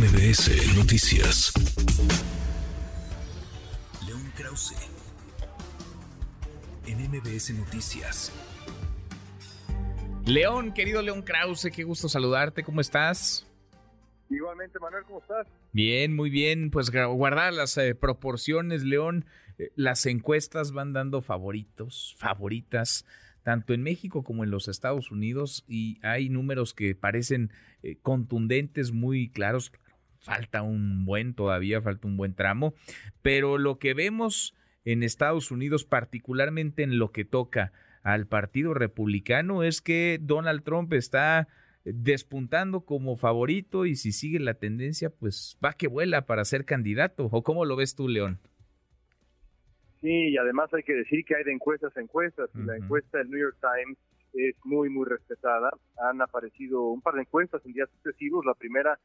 MBS Noticias. León Krause. En MBS Noticias. León, querido León Krause, qué gusto saludarte, ¿cómo estás? Igualmente, Manuel, ¿cómo estás? Bien, muy bien. Pues guardar las eh, proporciones, León. Eh, las encuestas van dando favoritos, favoritas, tanto en México como en los Estados Unidos, y hay números que parecen eh, contundentes, muy claros. Falta un buen todavía, falta un buen tramo, pero lo que vemos en Estados Unidos, particularmente en lo que toca al Partido Republicano, es que Donald Trump está despuntando como favorito y si sigue la tendencia, pues va que vuela para ser candidato. ¿O cómo lo ves tú, León? Sí, y además hay que decir que hay de encuestas a encuestas. La encuesta del New York Times es muy, muy respetada. Han aparecido un par de encuestas en días sucesivos. La primera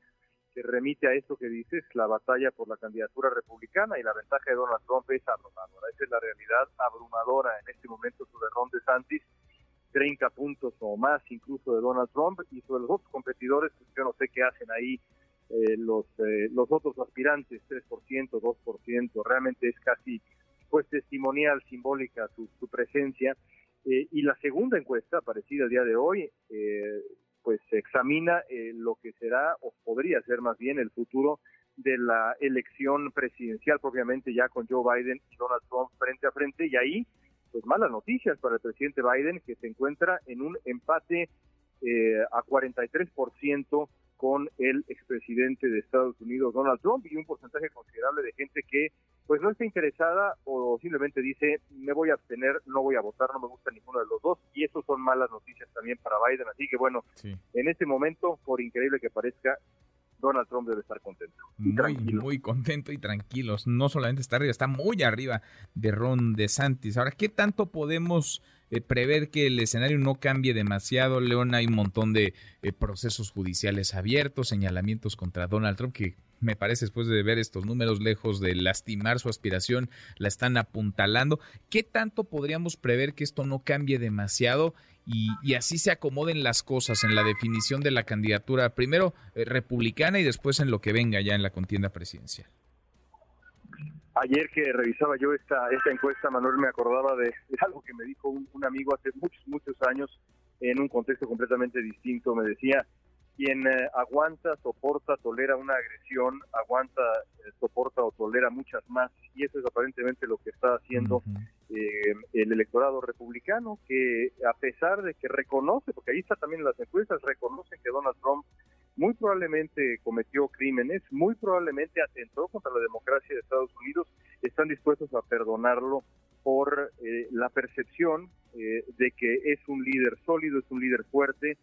que remite a esto que dices, la batalla por la candidatura republicana y la ventaja de Donald Trump es abrumadora. Esa es la realidad abrumadora en este momento sobre Ron DeSantis 30 puntos o más incluso de Donald Trump y sobre los otros competidores, pues yo no sé qué hacen ahí eh, los, eh, los otros aspirantes, 3%, 2%, realmente es casi pues testimonial, simbólica su, presencia. Eh, y la segunda encuesta, aparecida el día de hoy, pues examina lo que será o podría ser más bien el futuro de la elección presidencial propiamente ya con Joe Biden y Donald Trump frente a frente. Y ahí pues malas noticias para el presidente Biden, que se encuentra en un empate eh, a 43% con el expresidente de Estados Unidos, Donald Trump, y un porcentaje considerable de gente que pues no está interesada o simplemente dice me voy a abstener, no voy a votar, no me gusta ninguno de los dos, y eso son malas noticias también para Biden. Así que bueno, en este momento, por increíble que parezca, Donald Trump debe estar contento. muy, muy contento y tranquilo. No solamente está arriba, está muy arriba de Ron DeSantis. Ahora, ¿qué tanto podemos eh, prever que el escenario no cambie demasiado? León, hay un montón de eh, procesos judiciales abiertos, señalamientos contra Donald Trump que me parece después de ver estos números lejos de lastimar su aspiración, la están apuntalando. ¿Qué tanto podríamos prever que esto no cambie demasiado y, así se acomoden las cosas en la definición de la candidatura, primero eh, republicana y después en lo que venga ya en la contienda presidencial? Ayer que revisaba yo esta, esta encuesta, Manuel, me acordaba de, algo que me dijo un, un amigo hace muchos, muchos años en un contexto completamente distinto. Me decía, quien eh, aguanta, soporta, tolera una agresión, aguanta, eh, soporta o tolera muchas más. Y eso es aparentemente lo que está haciendo eh, el electorado republicano, que a pesar de que reconoce, porque ahí está también las encuestas, reconocen que Donald Trump muy probablemente cometió crímenes, muy probablemente atentó contra la democracia de Estados Unidos, están dispuestos a perdonarlo por la percepción de que es un líder sólido, es un líder fuerte,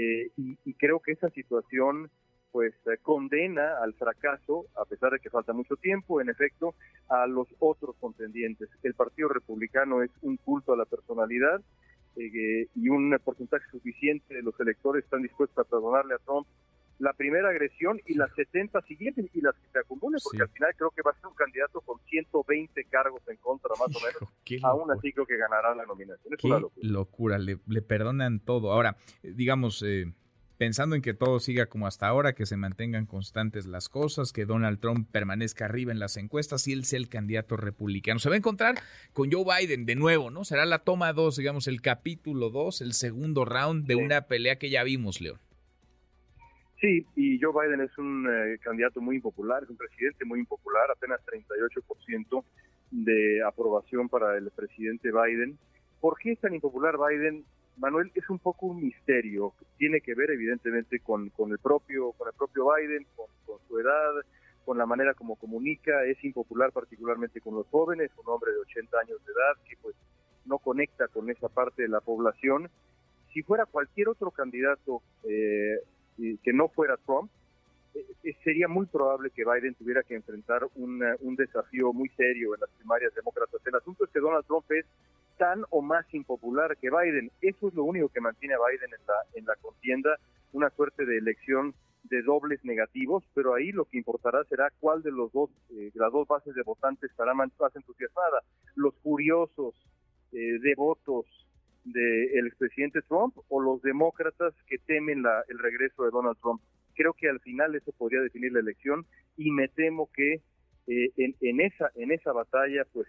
eh, y, creo que esa situación pues eh, condena al fracaso, a pesar de que falta mucho tiempo, en efecto, a los otros contendientes. El Partido Republicano es un culto a la personalidad eh, y un porcentaje suficiente de los electores están dispuestos a perdonarle a Trump la primera agresión y las 70 siguientes y las que se acumulen, porque al final creo que va a ser un candidato con 120 cargos en contra, más o menos. Aún así creo que ganará la nominación. Es una locura. Le, perdonan todo. Ahora, eh, digamos, eh, pensando en que todo siga como hasta ahora, que se mantengan constantes las cosas, que Donald Trump permanezca arriba en las encuestas y él sea el candidato republicano. Se va a encontrar con Joe Biden de nuevo, ¿no? Será la toma 2, digamos, el capítulo 2, el segundo round de una pelea que ya vimos, León. Sí, y Joe Biden es un eh, candidato muy impopular, es un presidente muy impopular, apenas 38% de aprobación para el presidente Biden. ¿Por qué es tan impopular Biden? Manuel, es un poco un misterio. Tiene que ver evidentemente con, con el propio con el propio Biden, con, su edad, con la manera como comunica. Es impopular particularmente con los jóvenes, un hombre de 80 años de edad que pues no conecta con esa parte de la población. Si fuera cualquier otro candidato eh, que no fuera Trump, eh, eh, sería muy probable que Biden tuviera que enfrentar un desafío muy serio en las primarias demócratas. El asunto es que Donald Trump es tan o más impopular que Biden. Eso es lo único que mantiene a Biden en la, en la contienda, una suerte de elección de dobles negativos, pero ahí lo que importará será cuál de los dos, eh, las dos bases de votantes estará más entusiasmada. Los curiosos, devotos del expresidente Trump o los demócratas que temen la, el regreso de Donald Trump. creo que al final eso podría definir la elección y me temo que eh, en, esa en esa batalla pues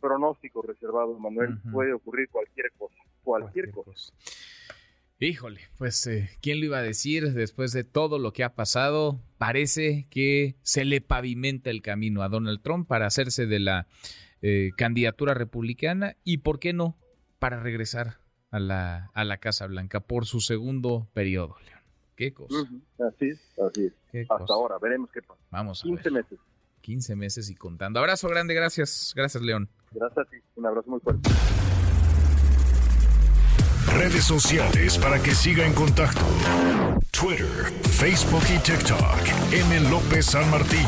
pronóstico reservado Manuel puede ocurrir cualquier cosa cualquier, cosa. Híjole, pues eh, quién lo iba a decir después de todo lo que ha pasado parece que se le pavimenta el camino a Donald Trump para hacerse de la eh, candidatura republicana y por qué no para regresar a la, a la Casa Blanca por su segundo periodo, León. Qué cosa. Así es, así es. Hasta ahora, veremos qué pasa. Vamos a 15 meses. 15 meses y contando. Abrazo grande, gracias. Gracias, León. Gracias a ti. Un abrazo muy fuerte. Redes sociales para que siga en contacto: Twitter, Facebook y TikTok. M. López San Martín.